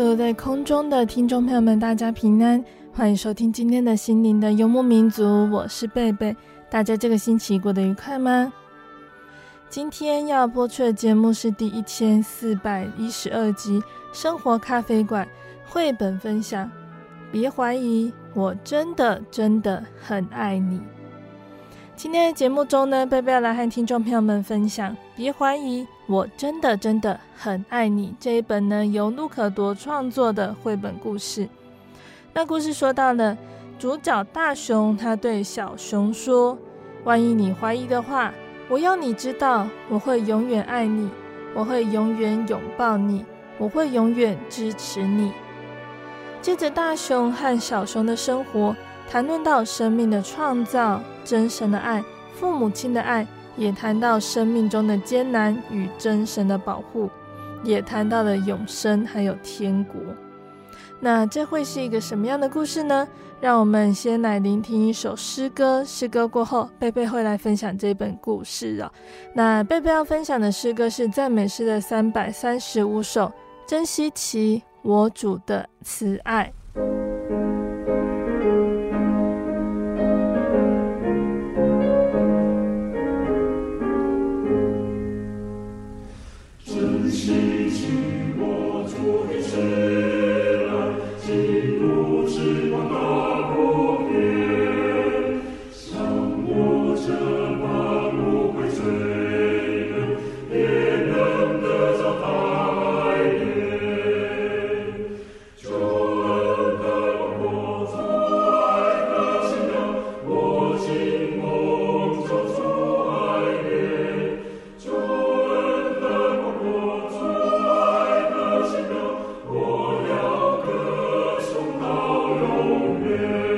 所有在空中的听众朋友们，大家平安，欢迎收听今天的心灵的游牧民族，我是贝贝。大家这个星期过得愉快吗？今天要播出的节目是第一千四百一十二集《生活咖啡馆》绘本分享。别怀疑，我真的真的很爱你。今天的节目中呢，贝贝要来和听众朋友们分享。别怀疑，我真的真的很爱你。这一本呢，由路可铎创作的绘本故事。那故事说到了主角大熊，他对小熊说：“万一你怀疑的话，我要你知道，我会永远爱你，我会永远拥抱你，我会永远支持你。”接着，大熊和小熊的生活。谈论到生命的创造、真神的爱、父母亲的爱，也谈到生命中的艰难与真神的保护，也谈到了永生还有天国。那这会是一个什么样的故事呢？让我们先来聆听一首诗歌。诗歌过后，贝贝会来分享这本故事哦。那贝贝要分享的诗歌是赞美诗的三百三十五首，珍惜其，我主的慈爱。you.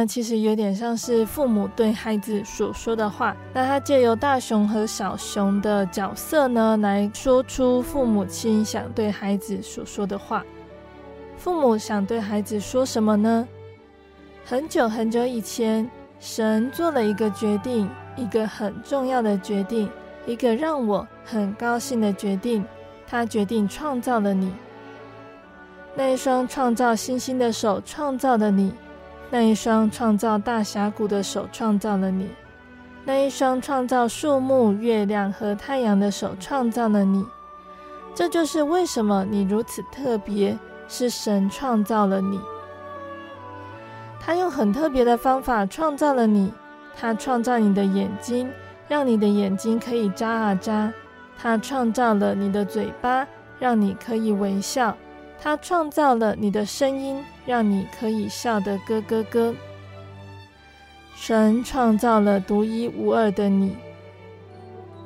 呢，其实有点像是父母对孩子所说的话。那他借由大熊和小熊的角色呢，来说出父母亲想对孩子所说的话。父母想对孩子说什么呢？很久很久以前，神做了一个决定，一个很重要的决定，一个让我很高兴的决定。他决定创造了你，那一双创造星星的手创造了你。那一双创造大峡谷的手创造了你，那一双创造树木、月亮和太阳的手创造了你。这就是为什么你如此特别，是神创造了你。他用很特别的方法创造了你。他创造你的眼睛，让你的眼睛可以眨啊眨。他创造了你的嘴巴，让你可以微笑。他创造了你的声音，让你可以笑得咯咯咯。神创造了独一无二的你。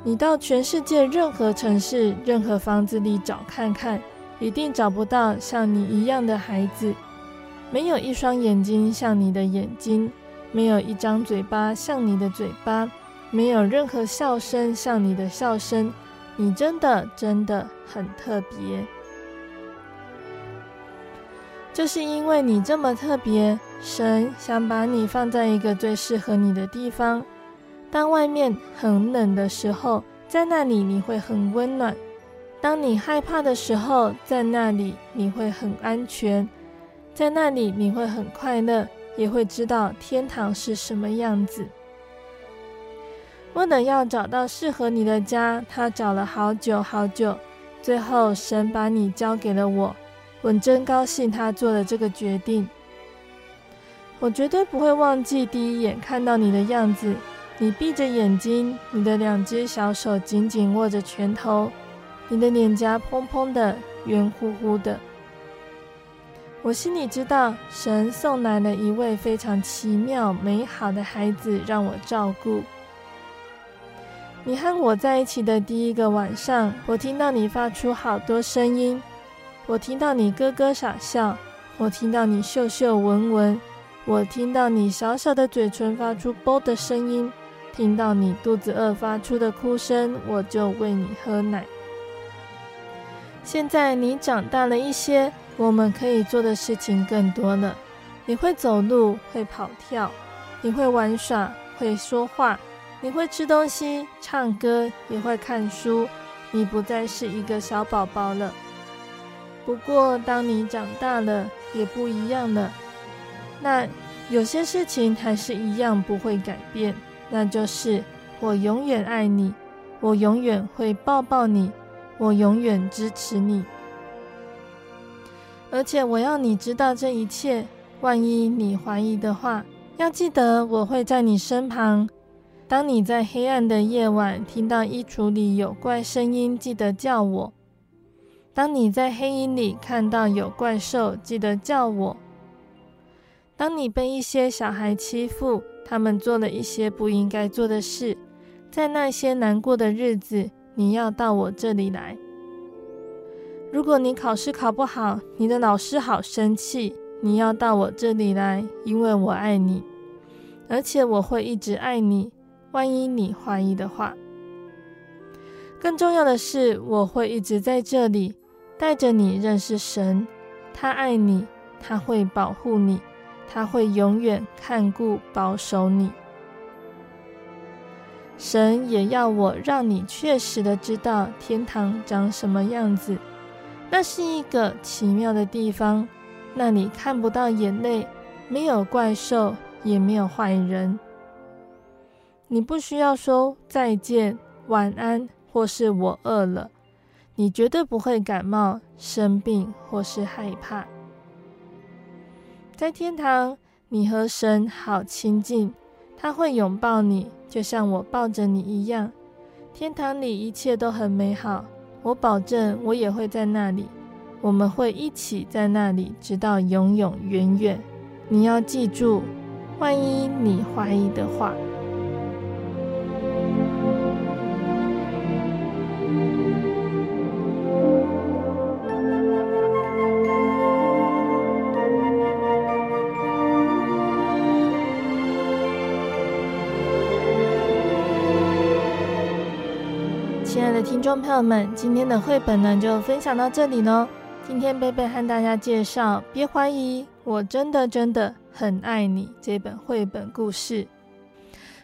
你到全世界任何城市、任何房子里找看看，一定找不到像你一样的孩子。没有一双眼睛像你的眼睛，没有一张嘴巴像你的嘴巴，没有任何笑声像你的笑声。你真的真的很特别。就是因为你这么特别，神想把你放在一个最适合你的地方。当外面很冷的时候，在那里你会很温暖；当你害怕的时候，在那里你会很安全，在那里你会很快乐，也会知道天堂是什么样子。为了要找到适合你的家，他找了好久好久，最后神把你交给了我。我真高兴，他做了这个决定。我绝对不会忘记第一眼看到你的样子。你闭着眼睛，你的两只小手紧紧握着拳头，你的脸颊蓬蓬的，圆乎乎的。我心里知道，神送来了一位非常奇妙、美好的孩子让我照顾。你和我在一起的第一个晚上，我听到你发出好多声音。我听到你咯咯傻笑，我听到你嗅嗅闻闻，我听到你小小的嘴唇发出啵的声音，听到你肚子饿发出的哭声，我就喂你喝奶。现在你长大了一些，我们可以做的事情更多了。你会走路，会跑跳，你会玩耍，会说话，你会吃东西、唱歌，也会看书。你不再是一个小宝宝了。不过，当你长大了，也不一样了。那有些事情还是一样不会改变，那就是我永远爱你，我永远会抱抱你，我永远支持你。而且我要你知道这一切。万一你怀疑的话，要记得我会在你身旁。当你在黑暗的夜晚听到衣橱里有怪声音，记得叫我。当你在黑影里看到有怪兽，记得叫我。当你被一些小孩欺负，他们做了一些不应该做的事，在那些难过的日子，你要到我这里来。如果你考试考不好，你的老师好生气，你要到我这里来，因为我爱你，而且我会一直爱你。万一你怀疑的话，更重要的是，我会一直在这里。带着你认识神，他爱你，他会保护你，他会永远看顾保守你。神也要我让你确实的知道天堂长什么样子，那是一个奇妙的地方，那里看不到眼泪，没有怪兽，也没有坏人。你不需要说再见、晚安，或是我饿了，你绝对不会感冒、生病或是害怕。在天堂，你和神好亲近。他会拥抱你，就像我抱着你一样。天堂里一切都很美好，我保证我也会在那里。我们会一起在那里，直到永永远远。你要记住，万一你怀疑的话。众朋友们，今天的绘本呢就分享到这里喽。今天贝贝和大家介绍《别怀疑，我真的真的很爱你》这本绘本故事。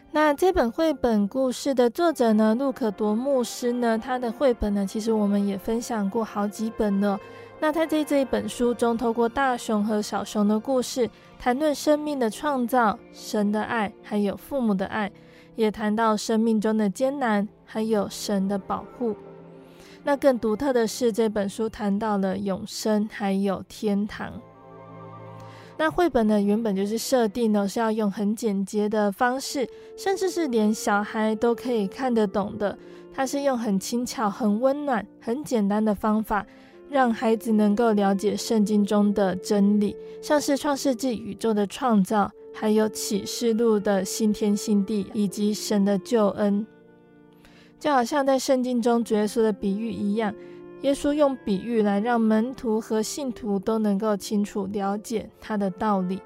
那这本绘本故事的作者呢，路可多牧师呢，他的绘本呢，其实我们也分享过好几本了。那他在这一本书中，透过大熊和小熊的故事，谈论生命的创造、神的爱，还有父母的爱。也谈到生命中的艰难，还有神的保护。那更独特的是，这本书谈到了永生，还有天堂。那绘本呢，原本就是设定呢是要用很简洁的方式，甚至是连小孩都可以看得懂的。它是用很轻巧、很温暖、很简单的方法，让孩子能够了解圣经中的真理，像是创世纪宇宙的创造。还有启示录的新天新地，以及神的救恩，就好像在圣经中主耶稣的比喻一样，耶稣用比喻来让门徒和信徒都能够清楚了解他的道理。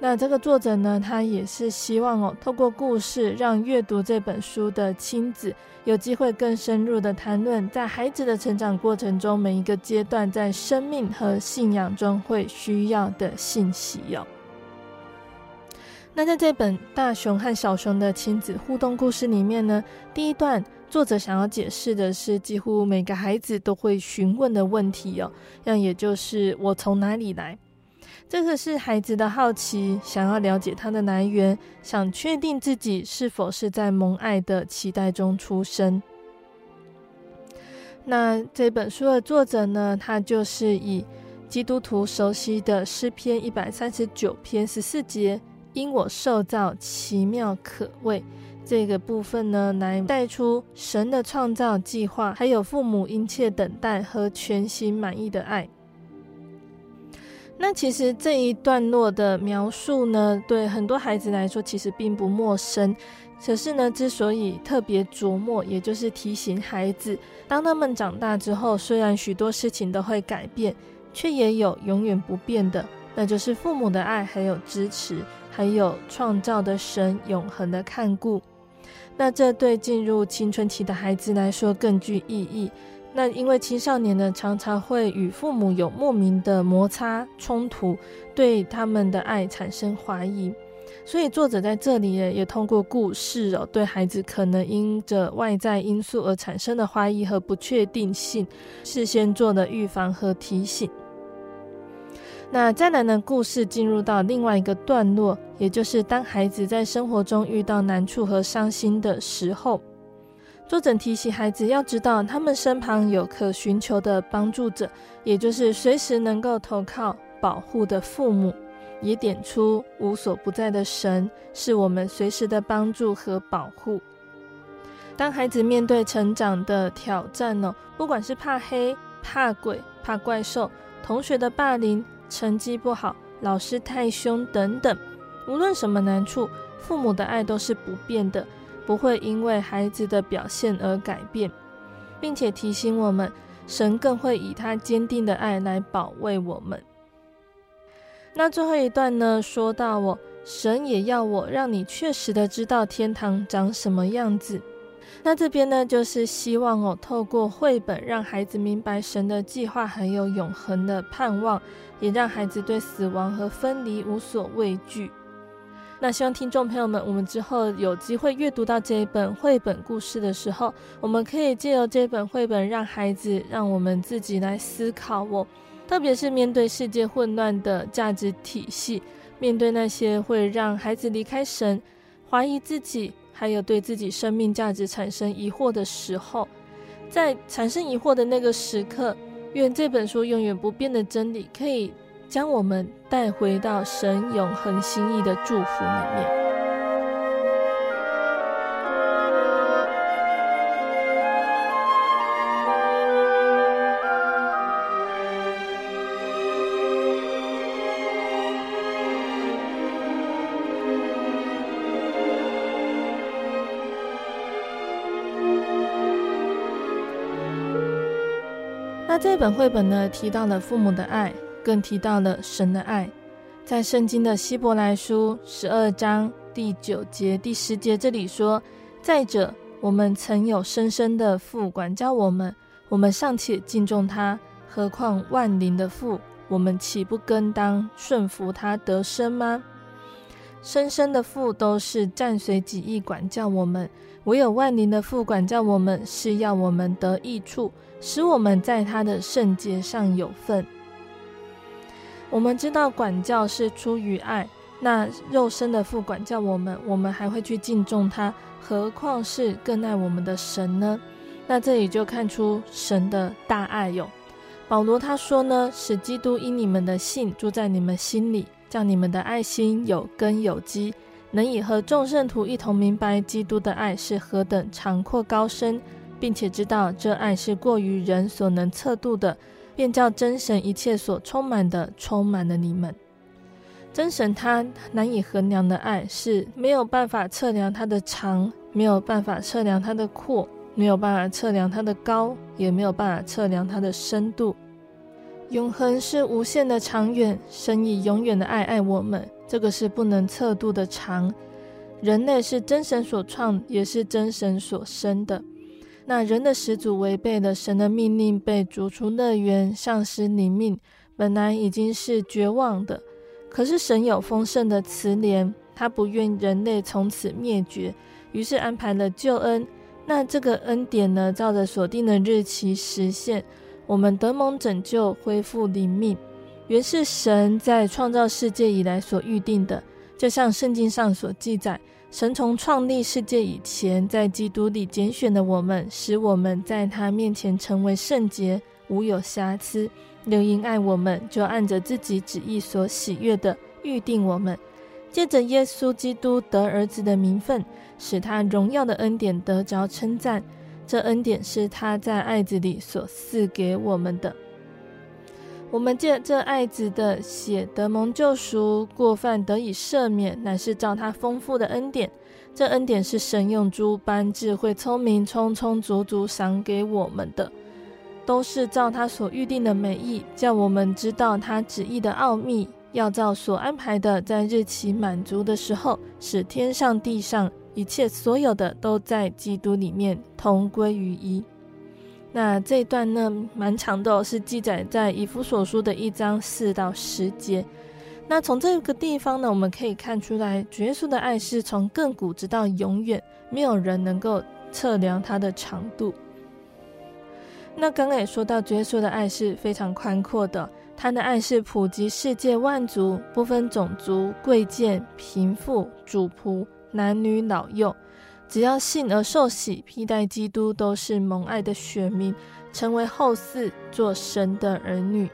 那这个作者呢，他也是希望哦，透过故事，让阅读这本书的亲子有机会更深入的谈论，在孩子的成长过程中，每一个阶段在生命和信仰中会需要的信息哟。那在这本大熊和小熊的亲子互动故事里面呢，第一段作者想要解释的是几乎每个孩子都会询问的问题哦，那也就是我从哪里来？这个是孩子的好奇，想要了解它的来源，想确定自己是否是在蒙爱的期待中出生。那这本书的作者呢，他就是以基督徒熟悉的诗篇一百三十九篇十四节。因我受造奇妙可畏，这个部分呢，来带出神的创造计划，还有父母殷切等待和全心满意的爱。那其实这一段落的描述呢，对很多孩子来说其实并不陌生。可是呢，之所以特别琢磨，也就是提醒孩子，当他们长大之后，虽然许多事情都会改变，却也有永远不变的，那就是父母的爱还有支持。还有创造的神永恒的看顾，那这对进入青春期的孩子来说更具意义。那因为青少年呢，常常会与父母有莫名的摩擦冲突，对他们的爱产生怀疑，所以作者在这里也通过故事哦，对孩子可能因着外在因素而产生的怀疑和不确定性，事先做了预防和提醒。那再来呢，故事进入到另外一个段落，也就是当孩子在生活中遇到难处和伤心的时候，作者提醒孩子要知道，他们身旁有可寻求的帮助者，也就是随时能够投靠保护的父母，也点出无所不在的神是我们随时的帮助和保护。当孩子面对成长的挑战呢，不管是怕黑、怕鬼、怕怪兽、同学的霸凌。成绩不好，老师太凶等等，无论什么难处，父母的爱都是不变的，不会因为孩子的表现而改变，并且提醒我们，神更会以他坚定的爱来保卫我们。那最后一段呢，说到我，神也要我让你确实的知道天堂长什么样子。那这边呢，就是希望哦，透过绘本让孩子明白神的计划，还有永恒的盼望，也让孩子对死亡和分离无所畏惧。那希望听众朋友们，我们之后有机会阅读到这一本绘本故事的时候，我们可以借由这本绘本，让孩子，让我们自己来思考哦。特别是面对世界混乱的价值体系，面对那些会让孩子离开神、怀疑自己，还有对自己生命价值产生疑惑的时候，在产生疑惑的那个时刻，愿这本书永远不变的真理可以。将我们带回到神永恒心意的祝福里面。本绘本呢，提到了父母的爱。更提到了神的爱，在圣经的希伯来书十二章第九节、第十节这里说：“再者，我们曾有深深的父管教我们，我们尚且敬重他，何况万灵的父？我们岂不更当顺服他得生吗？深深的父都是暂随己意管教我们，唯有万灵的父管教我们，是要我们得益处，使我们在他的圣洁上有份。”我们知道管教是出于爱，那肉身的父管教我们，我们还会去敬重他，何况是更爱我们的神呢？那这里就看出神的大爱哟。保罗他说呢，使基督因你们的信住在你们心里，叫你们的爱心有根有基，能以和众圣徒一同明白基督的爱是何等长阔高深，并且知道这爱是过于人所能测度的。便叫真神一切所充满的充满了你们。真神他难以衡量的爱是没有办法测量它的长，没有办法测量它的阔，没有办法测量它的高，也没有办法测量它的深度。永恒是无限的长远，神以永远的爱爱我们，这个是不能测度的长。人类是真神所创，也是真神所生的。那人的始祖违背了神的命令，被逐出乐园，丧失灵命，本来已经是绝望的。可是神有丰盛的慈怜，他不愿人类从此灭绝，于是安排了救恩。那这个恩典呢，照着所定的日期实现，我们得蒙拯救，恢复灵命，原是神在创造世界以来所预定的，就像圣经上所记载。神从创立世界以前，在基督里拣选的我们，使我们在他面前成为圣洁，无有瑕疵。又因爱我们，就按着自己旨意所喜悦的预定我们，借着耶稣基督得儿子的名分，使他荣耀的恩典得着称赞。这恩典是他在爱子里所赐给我们的。我们借这爱子的血得蒙救赎，过犯得以赦免，乃是照他丰富的恩典。这恩典是神用诸般智慧聪明，充充足足赏给我们的，都是照他所预定的美意，叫我们知道他旨意的奥秘，要照所安排的，在日期满足的时候，使天上地上一切所有的都在基督里面同归于一。那这一段呢，蛮长的哦，是记载在以弗所书的一章四到十节。那从这个地方呢，我们可以看出来，主耶稣的爱是从亘古直到永远，没有人能够测量它的长度。那刚刚也说到，主耶稣的爱是非常宽阔的，他的爱是普及世界万族，不分种族、贵贱、贫富、主仆、男女老幼。只要信而受洗，披戴基督，都是蒙爱的选民，成为后嗣，做神的儿女。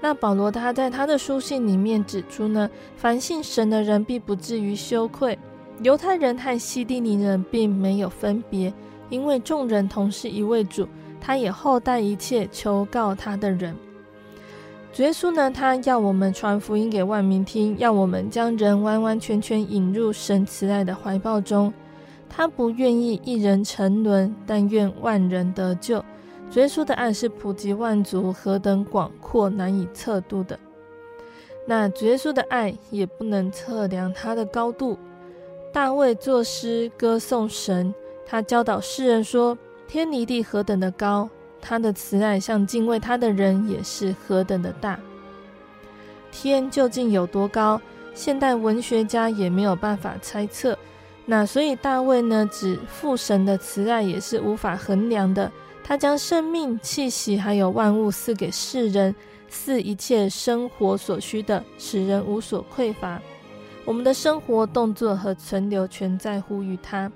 那保罗他在他的书信里面指出呢，凡信神的人必不至于羞愧。犹太人和希利尼人并没有分别，因为众人同是一位主，他也厚待一切求告他的人。主耶稣呢，他要我们传福音给万民听，要我们将人完完全全引入神慈爱的怀抱中。他不愿意一人沉沦，但愿万人得救。主耶稣的爱是普及万族，何等广阔，难以测度的。那主耶稣的爱也不能测量他的高度，大卫作诗歌颂神，他教导世人说：“天离地何等的高，他的慈爱向敬畏他的人也是何等的大。”天究竟有多高？现代文学家也没有办法猜测。那所以大卫呢，指父神的慈爱也是无法衡量的。他将生命气息还有万物赐给世人，赐一切生活所需的，使人无所匮乏。我们的生活、动作和存留全在乎于他。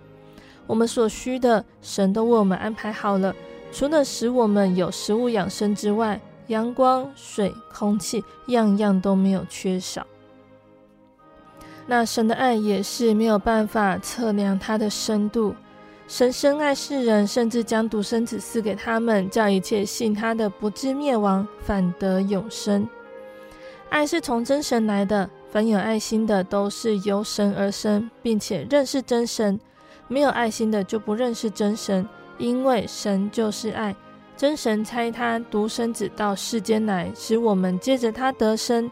我们所需的，神都为我们安排好了。除了使我们有食物养生之外，阳光、水、空气，样样都没有缺少。那神的爱也是没有办法测量它的深度。神深爱世人，甚至将独生子赐给他们，叫一切信他的不至灭亡，反得永生。爱是从真神来的，凡有爱心的都是由神而生，并且认识真神；没有爱心的就不认识真神，因为神就是爱。真神差他独生子到世间来，使我们借着他得生。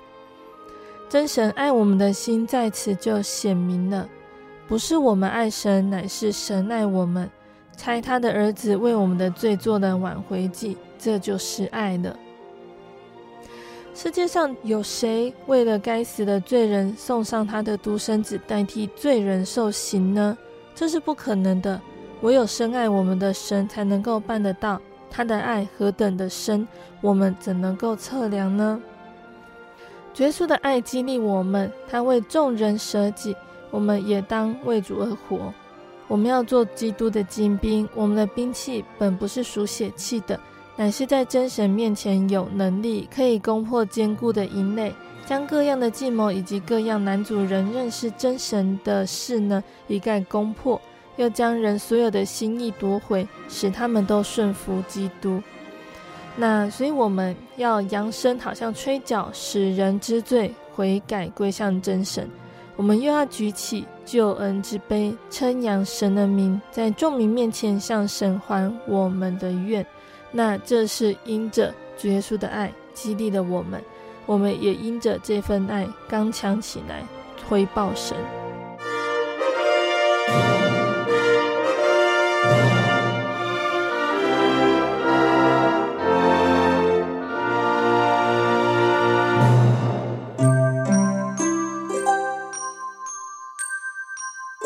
真神爱我们的心在此就显明了，不是我们爱神，乃是神爱我们，差他的儿子为我们的罪做了挽回祭，这就是爱了。世界上有谁为了该死的罪人送上他的独生子代替罪人受刑呢？这是不可能的，唯有深爱我们的神才能够办得到。他的爱何等的深，我们怎能够测量呢？耶稣的爱激励我们，他为众人舍己，我们也当为主而活。我们要做基督的精兵，我们的兵器本不是属血气的，乃是在真神面前有能力，可以攻破坚固的营垒，将各样的计谋以及各样难阻人认识真神的事呢，一概攻破。又将人所有的心意夺回，使他们都顺服基督。那所以我们要扬声，好像吹角，使人知罪悔改，归向真神。我们又要举起救恩之杯，称扬神的名，在众民面前向神还我们的愿。那这是因着主耶稣的爱激励了我们，我们也因着这份爱刚强起来，回报神。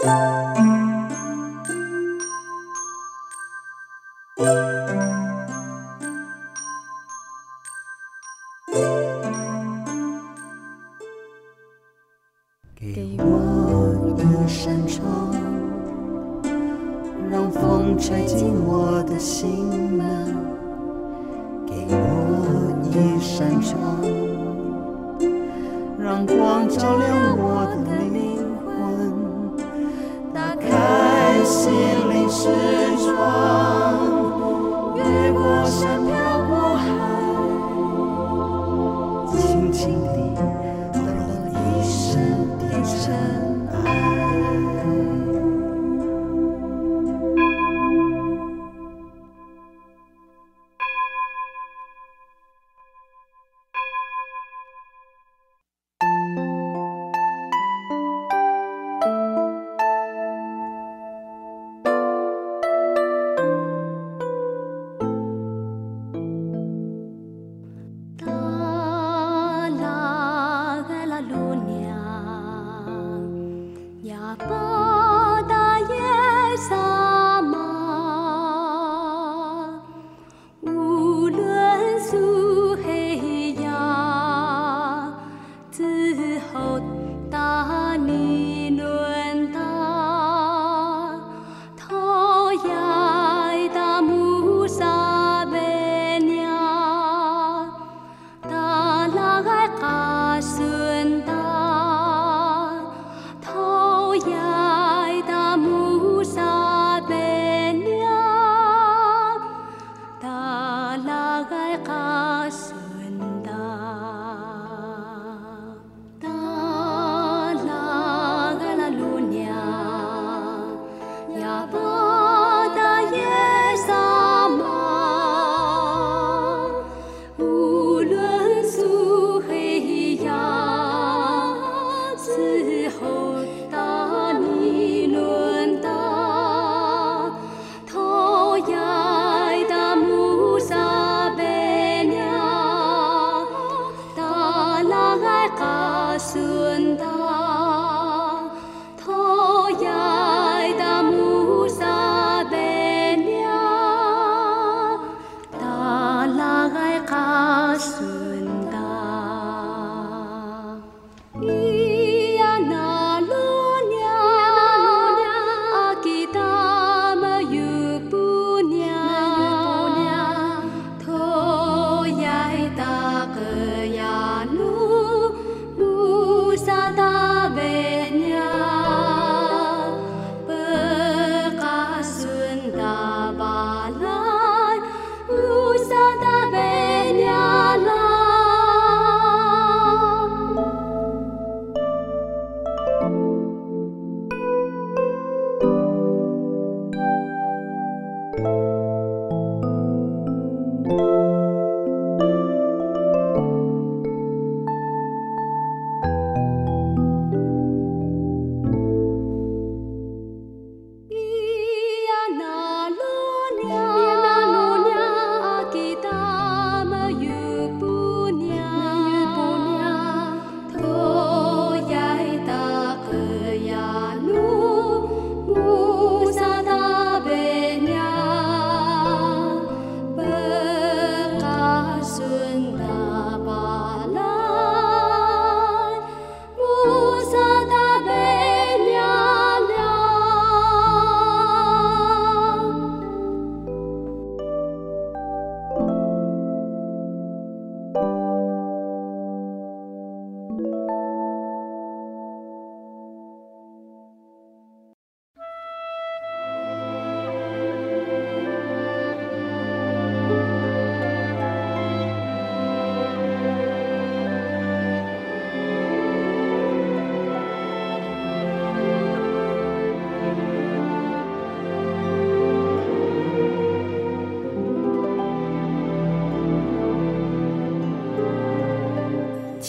Música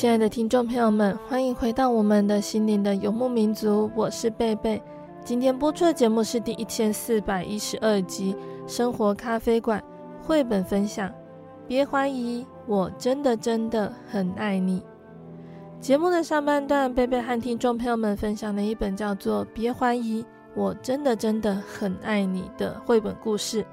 亲爱的听众朋友们，欢迎回到我们的心灵的游牧民族，我是贝贝。今天播出的节目是第一千四百一十二集《生活咖啡馆》绘本分享。别怀疑，我真的真的很爱你。节目的上半段，贝贝和听众朋友们分享了一本叫做《别怀疑，我真的真的很爱你》的绘本故事。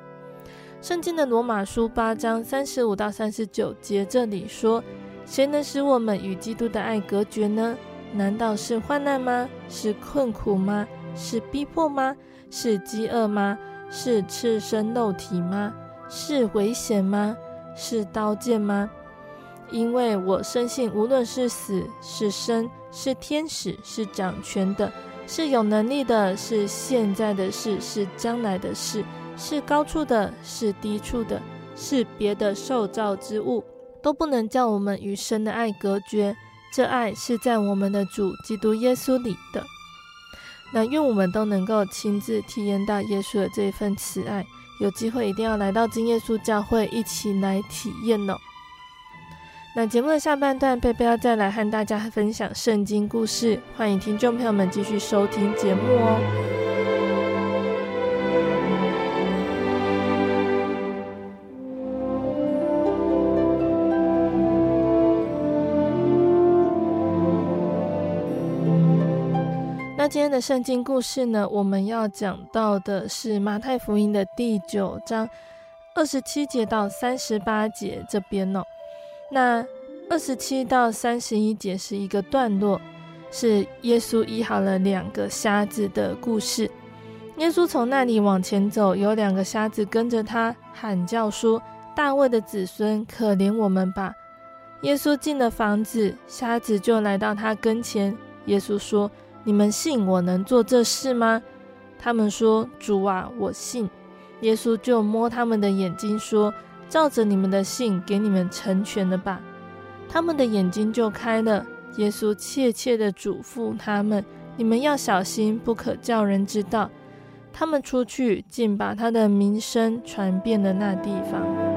圣经的罗马书八章三十五到三十九节，这里说：“谁能使我们与基督的爱隔绝呢？难道是患难吗？是困苦吗？是逼迫吗？是饥饿吗？是赤身露体吗？是危险吗？是刀剑吗？因为我深信，无论是死是生，是天使，是掌权的，是有能力的，是现在的事，是将来的事。”是高处的，是低处的，是别的受造之物，都不能叫我们与神的爱隔绝。这爱是在我们的主基督耶稣里的。那愿我们都能够亲自体验到耶稣的这一份慈爱。有机会一定要来到真耶稣教会，一起来体验哦。那节目的下半段，贝贝要再来和大家分享圣经故事，欢迎听众朋友们继续收听节目哦。今天的圣经故事呢，我们要讲到的是马太福音的第九章二十七节到三十八节这边哦。那二十七到三十一节是一个段落，是耶稣医好了两个瞎子的故事。耶稣从那里往前走，有两个瞎子跟着他喊叫说：“大卫的子孙，可怜我们吧！”耶稣进了房子，瞎子就来到他跟前。耶稣说。你们信我能做这事吗？他们说：“主啊，我信。”耶稣就摸他们的眼睛说：“照着你们的信，给你们成全了吧。”他们的眼睛就开了。耶稣切切地嘱咐他们：“你们要小心，不可叫人知道。”他们出去，竟把他的名声传遍了那地方。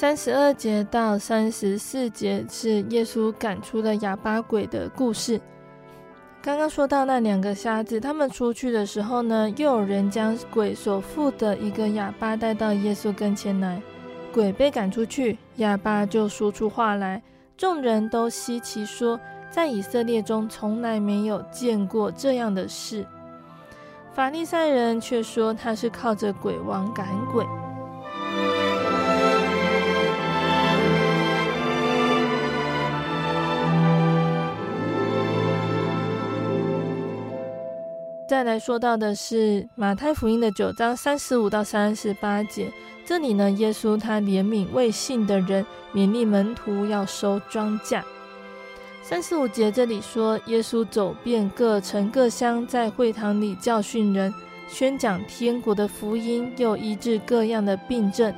三十二节到三十四节是耶稣赶出了哑巴鬼的故事。刚刚说到那两个瞎子，他们出去的时候呢，又有人将鬼所附的一个哑巴带到耶稣跟前来。鬼被赶出去，哑巴就说出话来，众人都稀奇说，在以色列中从来没有见过这样的事。法利赛人却说他是靠着鬼王赶鬼。再来说到的是马太福音的九章三十五到三十八节，这里呢，耶稣他怜悯未信的人，勉励门徒要收庄稼。三十五节这里说，耶稣走遍各城各乡，在会堂里教训人，宣讲天国的福音，又医治各样的病症。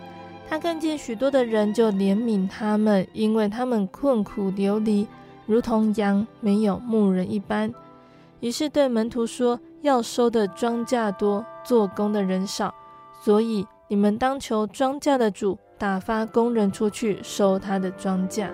他看见许多的人，就怜悯他们，因为他们困苦流离，如同羊没有牧人一般。于是对门徒说。要收的庄稼多，做工的人少，所以你们当求庄稼的主打发工人出去收他的庄稼。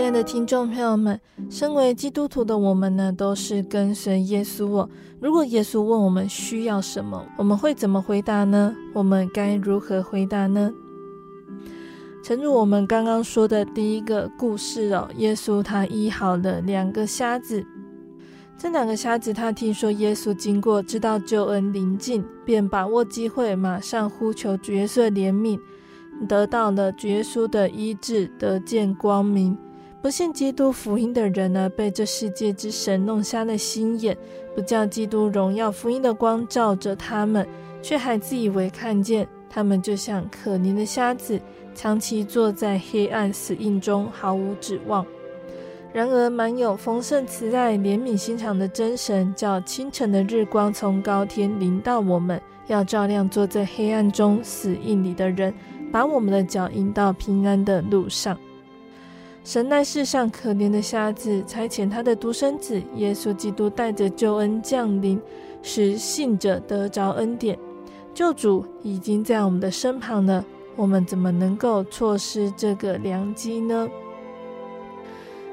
亲爱的听众朋友们，身为基督徒的我们呢，都是跟随耶稣哦。如果耶稣问我们需要什么，我们会怎么回答呢？我们该如何回答呢？诚如我们刚刚说的第一个故事哦，耶稣他医好了两个瞎子。这两个瞎子他听说耶稣经过，知道救恩临近，便把握机会，马上呼求角色怜悯，得到了主耶稣的医治，得见光明。不信基督福音的人呢，被这世界之神弄瞎了心眼，不叫基督荣耀福音的光照着他们，却还自以为看见。他们就像可怜的瞎子，长期坐在黑暗死印中，毫无指望。然而，满有丰盛慈爱、怜悯心肠的真神，叫清晨的日光从高天临到我们，要照亮坐在黑暗中死印里的人，把我们的脚引到平安的路上。神奈世上可怜的瞎子，差遣他的独生子耶稣基督，带着救恩降临，使信者得着恩典。救主已经在我们的身旁了，我们怎么能够错失这个良机呢？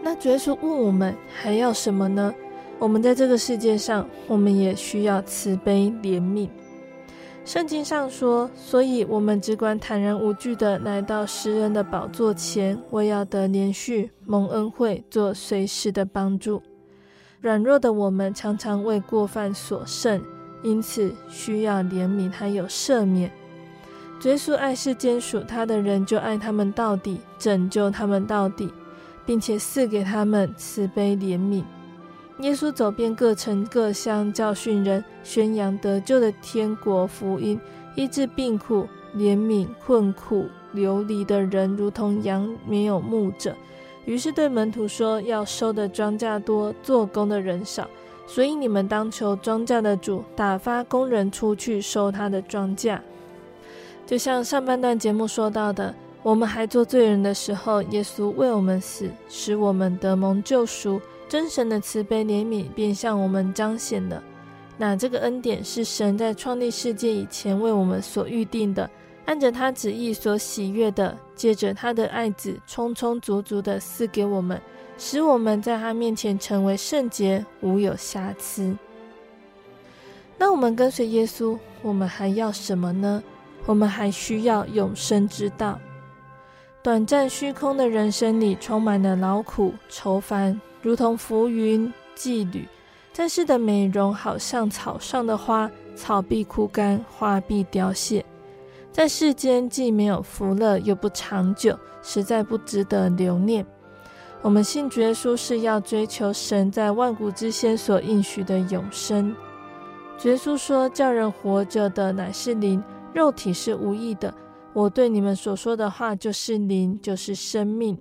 那主耶稣问我们还要什么呢？我们在这个世界上，我们也需要慈悲怜悯。圣经上说，所以我们只管坦然无惧地来到施恩的宝座前，为要得怜恤、蒙恩惠，做随时的帮助。软弱的我们常常为过犯所胜，因此需要怜悯还有赦免。主耶稣爱世间属他的人，就爱他们到底，拯救他们到底。并且赐给他们慈悲怜悯。耶稣走遍各城各乡，教训人，宣扬得救的天国福音，医治病苦，怜悯困苦流离的人，如同羊没有牧者。于是对门徒说：“要收的庄稼多，做工的人少，所以你们当求庄稼的主打发工人出去收他的庄稼。”就像上半段节目说到的。我们还做罪人的时候，耶稣为我们死，使我们得蒙救赎。真神的慈悲怜悯便向我们彰显了。那这个恩典是神在创立世界以前为我们所预定的，按着他旨意所喜悦的，借着他的爱子充充足足的赐给我们，使我们在他面前成为圣洁，无有瑕疵。那我们跟随耶稣，我们还要什么呢？我们还需要永生之道。短暂虚空的人生里，充满了劳苦愁烦，如同浮云际旅。在世的美容，好像草上的花，草必枯干，花必凋谢。在世间，既没有福乐，又不长久，实在不值得留念。我们信耶稣是要追求神在万古之先所应许的永生。耶稣说：“叫人活着的乃是灵，肉体是无益的。”我对你们所说的话就是灵，就是生命。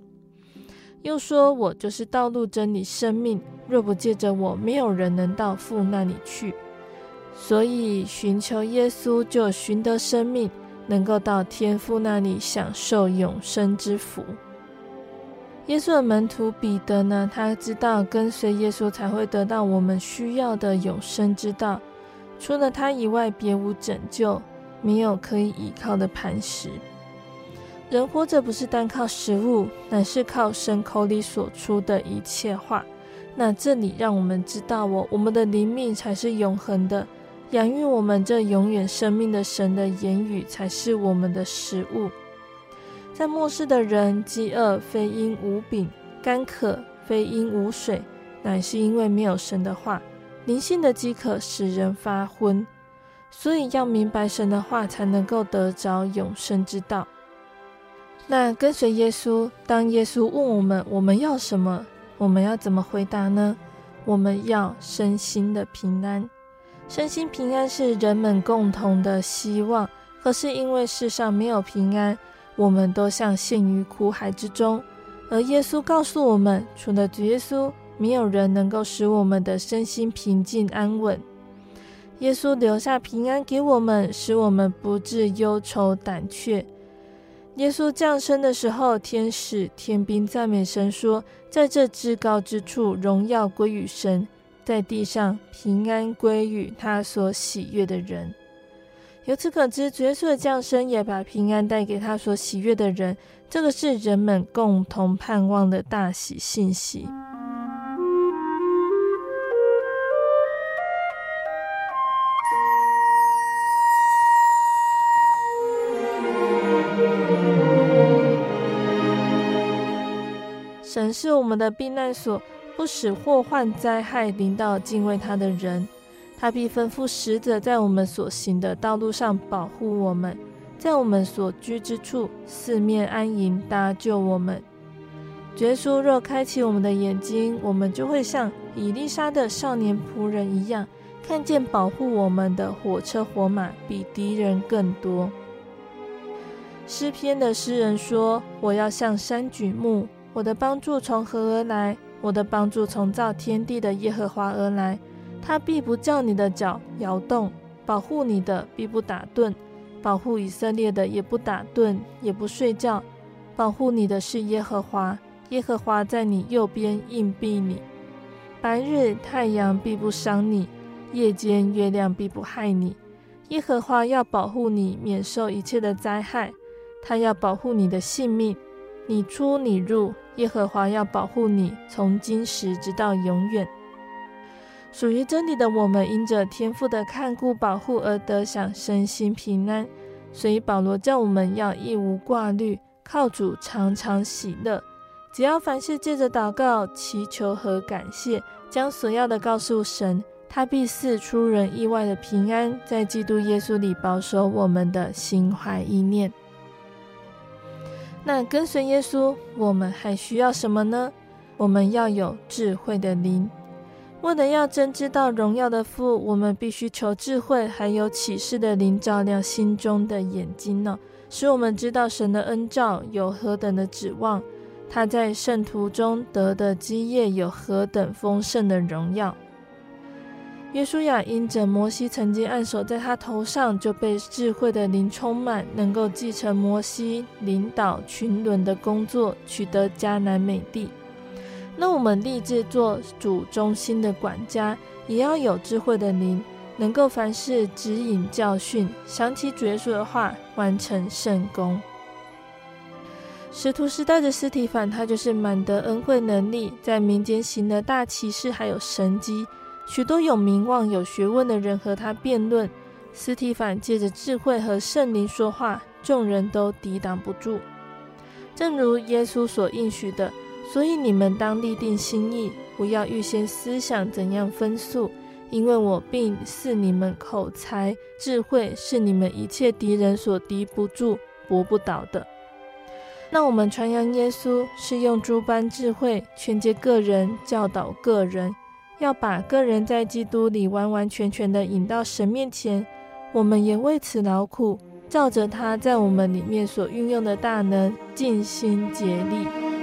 又说，我就是道路、真理、生命。若不借着我，没有人能到父那里去。所以寻求耶稣，就寻得生命，能够到天父那里享受永生之福。耶稣的门徒彼得呢，他知道跟随耶稣才会得到我们需要的永生之道，除了他以外，别无拯救。没有可以依靠的磐石。人活着不是单靠食物，乃是靠神口里所出的一切话。那这里让我们知道哦，我我们的灵命才是永恒的，养育我们这永远生命的神的言语才是我们的食物。在末世的人，饥饿非因无饼，干渴非因无水，乃是因为没有神的话。灵性的饥渴使人发昏。所以要明白神的话，才能够得着永生之道。那跟随耶稣，当耶稣问我们我们要什么，我们要怎么回答呢？我们要身心的平安。身心平安是人们共同的希望，可是因为世上没有平安，我们都像陷于苦海之中。而耶稣告诉我们，除了主耶稣，没有人能够使我们的身心平静安稳。耶稣留下平安给我们，使我们不致忧愁胆怯。耶稣降生的时候，天使天兵赞美神说：“在这至高之处，荣耀归于神；在地上，平安归于他所喜悦的人。”由此可知，耶稣的降生也把平安带给他所喜悦的人。这个是人们共同盼望的大喜信息。是我们的避难所，不使祸患灾害临到敬畏他的人。他必吩咐使者在我们所行的道路上保护我们，在我们所居之处四面安营搭救我们。绝书若开启我们的眼睛，我们就会像以利沙的少年仆人一样，看见保护我们的火车火马比敌人更多。诗篇的诗人说：“我要向山举目。”我的帮助从何而来？我的帮助从造天地的耶和华而来，他必不叫你的脚摇动，保护你的必不打盹，保护以色列的也不打盹，也不睡觉。保护你的是耶和华，耶和华在你右边荫庇你。白日太阳必不伤你，夜间月亮必不害你。耶和华要保护你免受一切的灾害，他要保护你的性命。你出你入，耶和华要保护你，从今时直到永远。属于真理的我们，因着天父的看顾保护而得享身心平安。所以保罗叫我们要一无挂虑，靠主常常喜乐。只要凡事借着祷告、祈求和感谢，将所要的告诉神，他必赐出人意外的平安，在基督耶稣里保守我们的心怀意念。那跟随耶稣，我们还需要什么呢？我们要有智慧的灵。为了要真知道荣耀的父，我们必须求智慧，还有启示的灵照亮心中的眼睛呢，使我们知道神的恩召有何等的指望，他在圣徒中得的基业有何等丰盛的荣耀。约书亚因着摩西曾经按手在他头上，就被智慧的灵充满，能够继承摩西领导群伦的工作，取得迦南美地。那我们立志做主中心的管家，也要有智慧的灵，能够凡事指引教训，想起主耶稣的话，完成圣工。使徒时代的司提反，他就是满得恩惠能力，在民间行了大奇事，还有神迹。许多有名望、有学问的人和他辩论，斯提凡借着智慧和圣灵说话，众人都抵挡不住。正如耶稣所应许的，所以你们当立定心意，不要预先思想怎样分诉，因为我并赐你们口才、智慧，是你们一切敌人所敌不住、驳不倒的。那我们传扬耶稣，是用诸般智慧劝诫个人、教导个人。要把个人在基督里完完全全的引到神面前，我们也为此劳苦，照着他在我们里面所运用的大能，尽心竭力。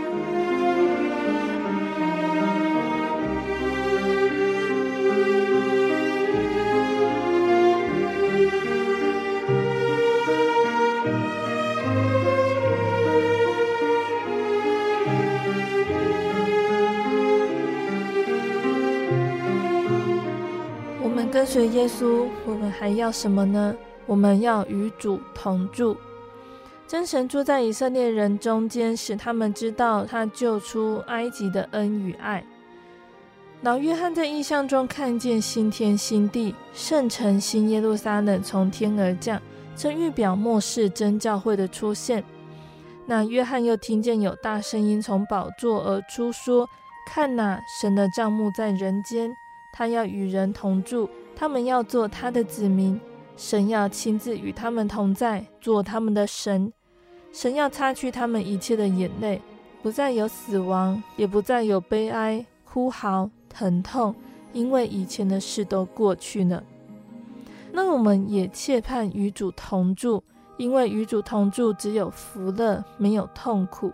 耶稣，我们还要什么呢？我们要与主同住。真神住在以色列人中间，使他们知道他救出埃及的恩与爱。老约翰在异象中看见新天新地、圣城新耶路撒冷从天而降，这预表末世真教会的出现。那约翰又听见有大声音从宝座而出，说：“看哪，神的帐幕在人间，他要与人同住。”他们要做他的子民，神要亲自与他们同在，做他们的神。神要擦去他们一切的眼泪，不再有死亡，也不再有悲哀、哭嚎、疼痛，因为以前的事都过去了。那我们也切盼与主同住，因为与主同住只有福乐，没有痛苦。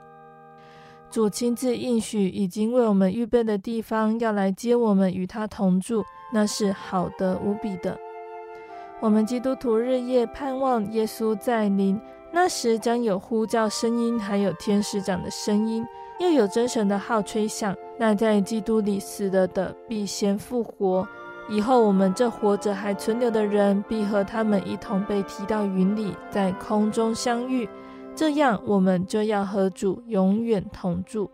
主亲自应许，已经为我们预备的地方，要来接我们与他同住，那是好的无比的。我们基督徒日夜盼望耶稣再临，那时将有呼叫声音，还有天使长的声音，又有真神的号吹响。那在基督里死了的，必先复活。以后我们这活着还存留的人，必和他们一同被提到云里，在空中相遇。这样，我们就要和主永远同住。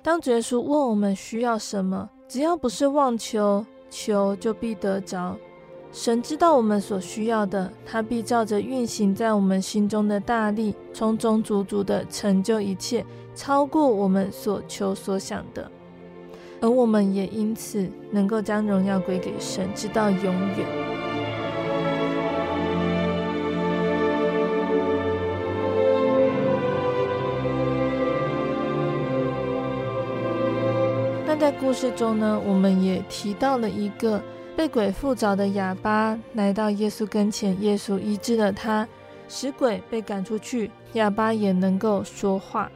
当主耶稣问我们需要什么，只要不是妄求，求就必得着。神知道我们所需要的，他必照着运行在我们心中的大力，充充足足的成就一切，超过我们所求所想的。而我们也因此能够将荣耀归给神，直到永远。在故事中呢，我们也提到了一个被鬼附着的哑巴来到耶稣跟前，耶稣医治了他，使鬼被赶出去，哑巴也能够说话。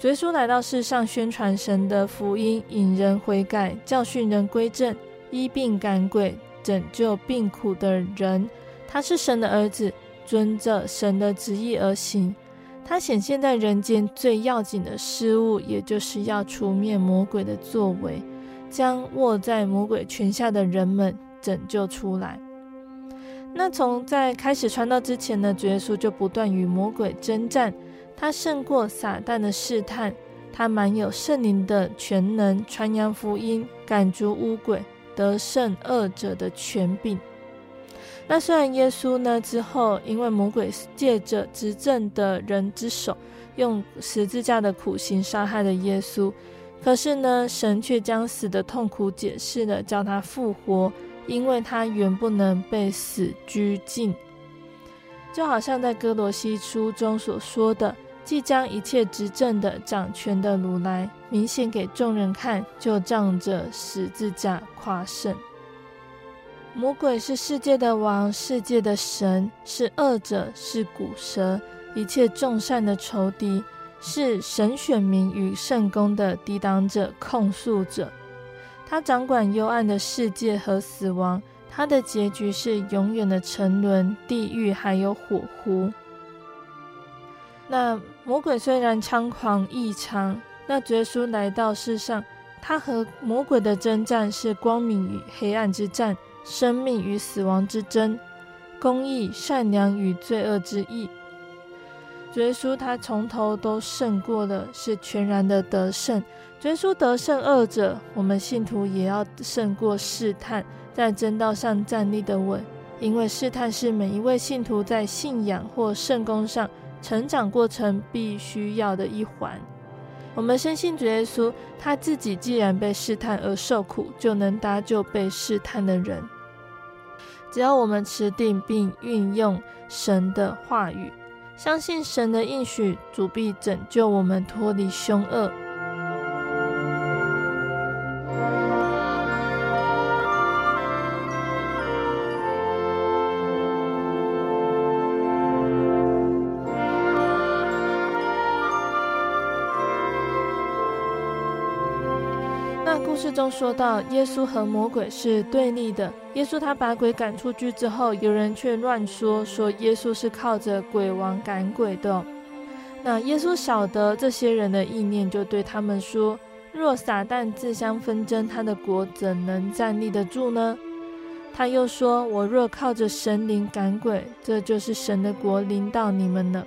耶稣来到世上，宣传神的福音，引人悔改，教训人归正，医病赶鬼，拯救病苦的人。他是神的儿子，遵着神的旨意而行。他显现在人间最要紧的事物，也就是要除灭魔鬼的作为，将卧在魔鬼权下的人们拯救出来。那从在开始传道之前呢，主耶稣就不断与魔鬼征战，他胜过撒旦的试探，他满有圣灵的全能，传扬福音，赶逐污鬼，得胜恶者的权柄。那虽然耶稣呢之后，因为魔鬼借着执政的人之手，用十字架的苦刑杀害了耶稣，可是呢，神却将死的痛苦解释了，叫他复活，因为他原不能被死拘禁。就好像在歌罗西书中所说的，即将一切执政的、掌权的掳来，明显给众人看，就仗着十字架夸胜。魔鬼是世界的王，世界的神，是恶者，是古蛇，一切众善的仇敌，是神选民与圣工的抵挡者、控诉者。他掌管幽暗的世界和死亡，他的结局是永远的沉沦、地狱还有火湖。那魔鬼虽然猖狂异常，那耶稣来到世上，他和魔鬼的征战是光明与黑暗之战。生命与死亡之争，公义、善良与罪恶之意。主。耶稣他从头都胜过了，是全然的得胜。主耶稣得胜恶者，我们信徒也要胜过试探，在真道上站立的稳。因为试探是每一位信徒在信仰或圣工上成长过程必须要的一环。我们深信主耶稣，他自己既然被试探而受苦，就能搭救被试探的人。只要我们持定并运用神的话语，相信神的应许，主必拯救我们脱离凶恶。中说到，耶稣和魔鬼是对立的。耶稣他把鬼赶出去之后，有人却乱说，说耶稣是靠着鬼王赶鬼的。那耶稣晓得这些人的意念，就对他们说：若撒旦自相纷争，他的国怎能站立得住呢？他又说：我若靠着神灵赶鬼，这就是神的国临到你们了。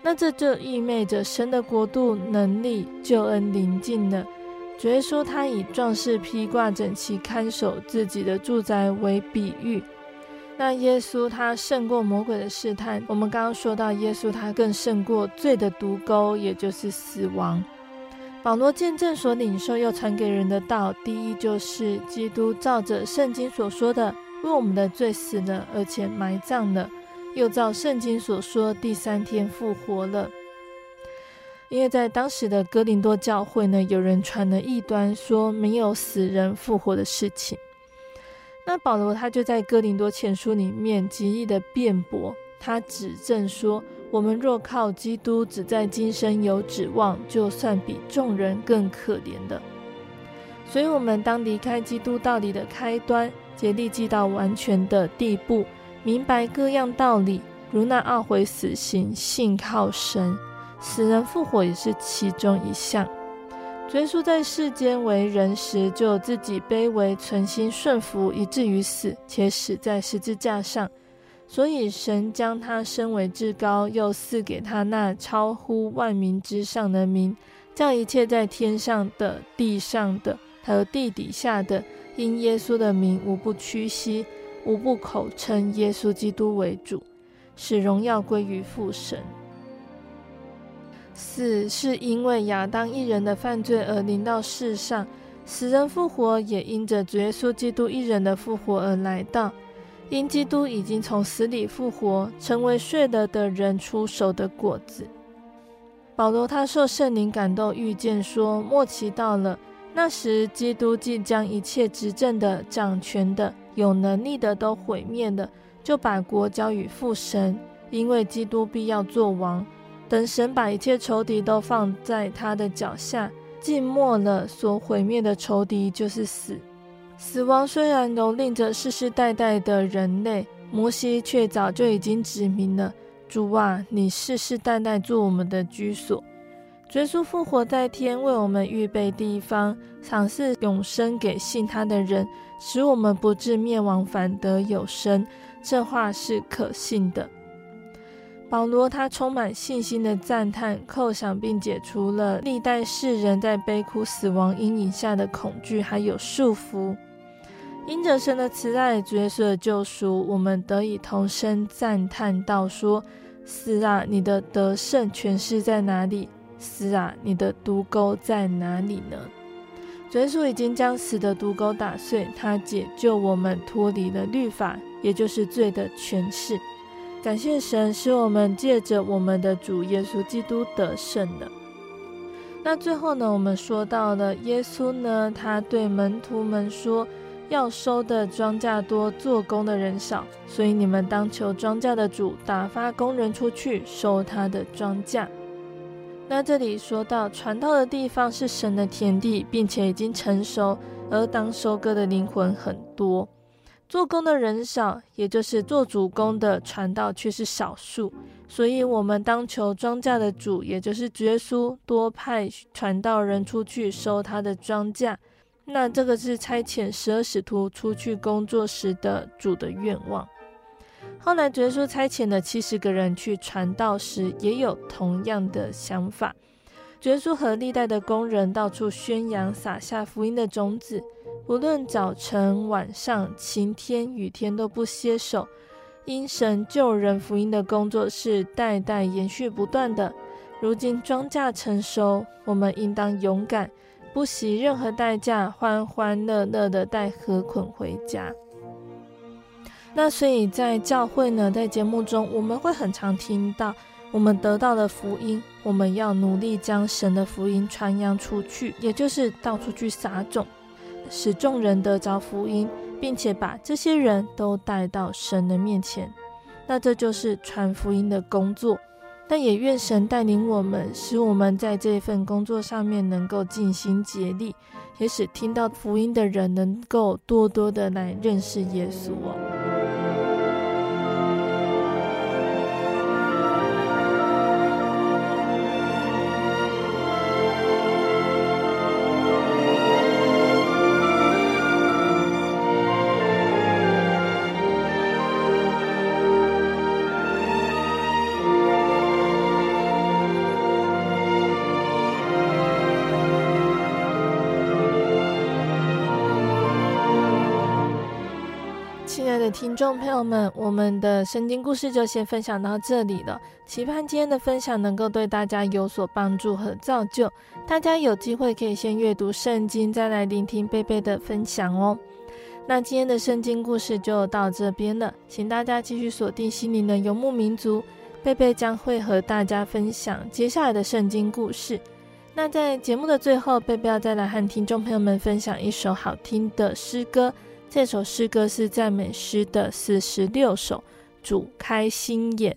那这就意味着神的国度、能力、救恩临近了。主耶稣他以壮士披挂整齐看守自己的住宅为比喻。那耶稣他胜过魔鬼的试探。我们刚刚说到，耶稣他更胜过罪的毒钩，也就是死亡。保罗见证所领受又传给人的道，第一就是基督照着圣经所说的，为我们的罪死了，而且埋葬了，又照圣经所说，第三天复活了。因为在当时的哥林多教会呢，有人传了异端，说没有死人复活的事情。那保罗他就在哥林多前书里面极力的辩驳，他指证说，我们若靠基督只在今生有指望，就算比众人更可怜的。所以，我们当离开基督道理的开端，竭力记到完全的地步，明白各样道理，如那懊悔死刑，信靠神。死人复活也是其中一项。耶稣在世间为人时，就自己卑微，存心顺服，以至于死，且死在十字架上。所以神将他升为至高，又赐给他那超乎万名之上的名，叫一切在天上的、地上的，还有地底下的，因耶稣的名，无不屈膝，无不口称耶稣基督为主，使荣耀归于父神。死是因为亚当一人的犯罪而临到世上，死人复活也因着主耶稣基督一人的复活而来到。因基督已经从死里复活，成为睡了的人初熟的果子。保罗他受圣灵感动，预见说末期到了，那时基督即将一切执政的、掌权的、有能力的都毁灭了，就把国交与父神，因为基督必要作王。等神把一切仇敌都放在他的脚下，尽没了所毁灭的仇敌就是死。死亡虽然蹂躏着世世代代的人类，摩西却早就已经指明了：主啊，你世世代代做我们的居所。耶稣复活在天，为我们预备地方，赏赐永生给信他的人，使我们不至灭亡，反得有生。这话是可信的。保罗他充满信心的赞叹，叩响并解除了历代世人在悲哭死亡阴影下的恐惧还有束缚。因着神的慈爱，主耶稣的救赎，我们得以同声赞叹道：说，死啊，你的得胜权势在哪里？死啊，你的毒钩在哪里呢？主耶稣已经将死的毒钩打碎，他解救我们脱离了律法，也就是罪的权势。感谢神，使我们借着我们的主耶稣基督得胜的。那最后呢，我们说到了耶稣呢，他对门徒们说：“要收的庄稼多，做工的人少，所以你们当求庄稼的主打发工人出去收他的庄稼。”那这里说到传道的地方是神的田地，并且已经成熟，而当收割的灵魂很多，做工的人少，也就是做主工的传道却是少数，所以我们当求庄稼的主，也就是耶稣，多派传道人出去收他的庄稼。那这个是差遣十二使徒出去工作时的主的愿望。后来，耶稣差遣了七十个人去传道时，也有同样的想法。耶稣和历代的工人到处宣扬、撒下福音的种子，无论早晨、晚上、晴天、雨天都不歇手。因神救人福音的工作是代代延续不断的。如今庄稼成熟，我们应当勇敢，不惜任何代价，欢欢乐乐地带禾捆回家。那所以，在教会呢，在节目中，我们会很常听到，我们得到的福音，我们要努力将神的福音传扬出去，也就是到处去撒种，使众人得着福音，并且把这些人都带到神的面前。那这就是传福音的工作。但也愿神带领我们，使我们在这份工作上面能够尽心竭力，也使听到福音的人能够多多的来认识耶稣哦。听众朋友们，我们的圣经故事就先分享到这里了。期盼今天的分享能够对大家有所帮助和造就。大家有机会可以先阅读圣经，再来聆听贝贝的分享哦。那今天的圣经故事就到这边了，请大家继续锁定心灵的游牧民族，贝贝将会和大家分享接下来的圣经故事。那在节目的最后，贝贝要再来和听众朋友们分享一首好听的诗歌。这首诗歌是赞美诗的四十六首，主开心眼。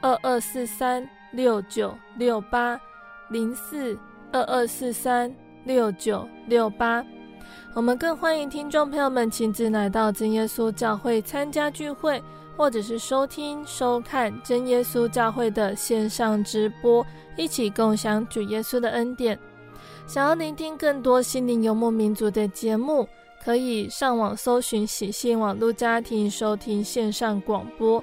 二二四三六九六八零四二二四三六九六八，我们更欢迎听众朋友们亲自来到真耶稣教会参加聚会，或者是收听收看真耶稣教会的线上直播，一起共享主耶稣的恩典。想要聆听更多心灵游牧民族的节目，可以上网搜寻喜信网络家庭收听线上广播。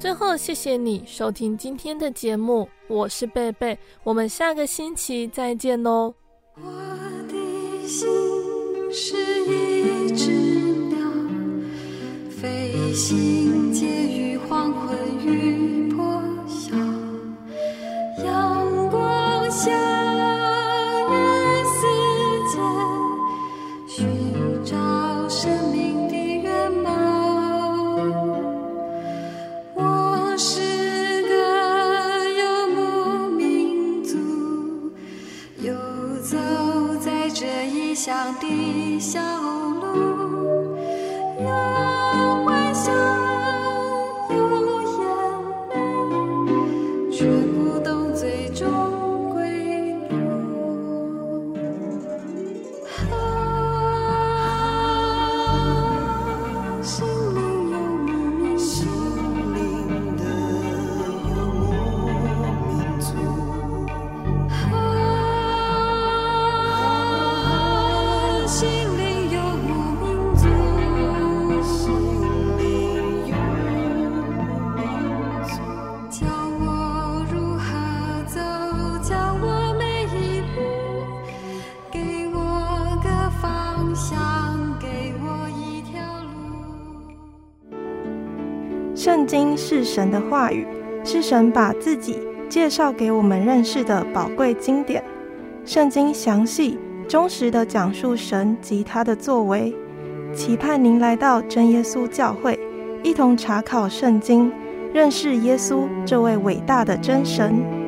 最后，谢谢你收听今天的节目，我是贝贝，我们下个星期再见喽。我的心是一只鸟，飞行介于黄昏与神的话语，是神把自己介绍给我们认识的宝贵经典。圣经详细、忠实地讲述神及他的作为。期盼您来到真耶稣教会，一同查考圣经，认识耶稣这位伟大的真神。